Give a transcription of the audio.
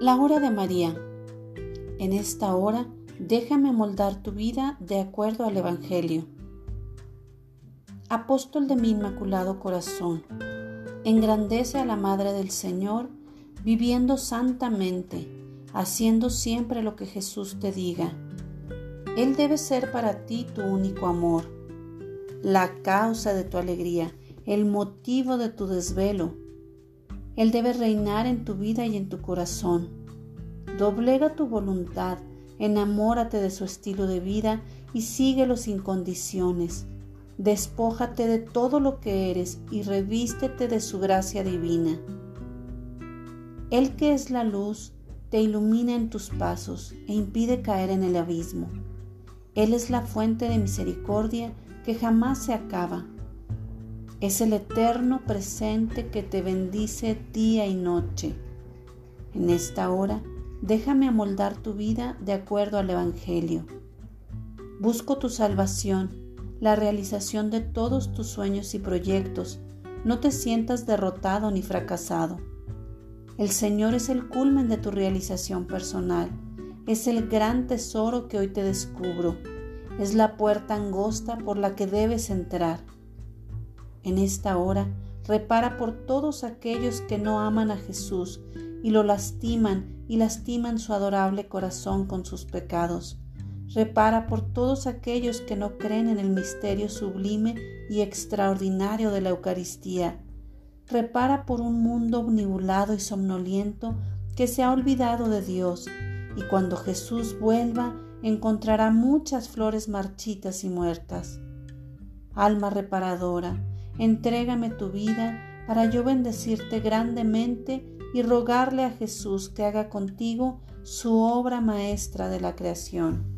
La hora de María. En esta hora, déjame moldar tu vida de acuerdo al Evangelio. Apóstol de mi Inmaculado Corazón, engrandece a la Madre del Señor, viviendo santamente, haciendo siempre lo que Jesús te diga. Él debe ser para ti tu único amor, la causa de tu alegría, el motivo de tu desvelo él debe reinar en tu vida y en tu corazón. Doblega tu voluntad, enamórate de su estilo de vida y síguelo sin condiciones. Despójate de todo lo que eres y revístete de su gracia divina. Él que es la luz, te ilumina en tus pasos e impide caer en el abismo. Él es la fuente de misericordia que jamás se acaba es el eterno presente que te bendice día y noche. En esta hora, déjame amoldar tu vida de acuerdo al Evangelio. Busco tu salvación, la realización de todos tus sueños y proyectos. No te sientas derrotado ni fracasado. El Señor es el culmen de tu realización personal. Es el gran tesoro que hoy te descubro. Es la puerta angosta por la que debes entrar en esta hora, repara por todos aquellos que no aman a Jesús y lo lastiman y lastiman su adorable corazón con sus pecados. Repara por todos aquellos que no creen en el misterio sublime y extraordinario de la Eucaristía. Repara por un mundo omnibulado y somnoliento que se ha olvidado de Dios y cuando Jesús vuelva encontrará muchas flores marchitas y muertas. Alma reparadora, Entrégame tu vida para yo bendecirte grandemente y rogarle a Jesús que haga contigo su obra maestra de la creación.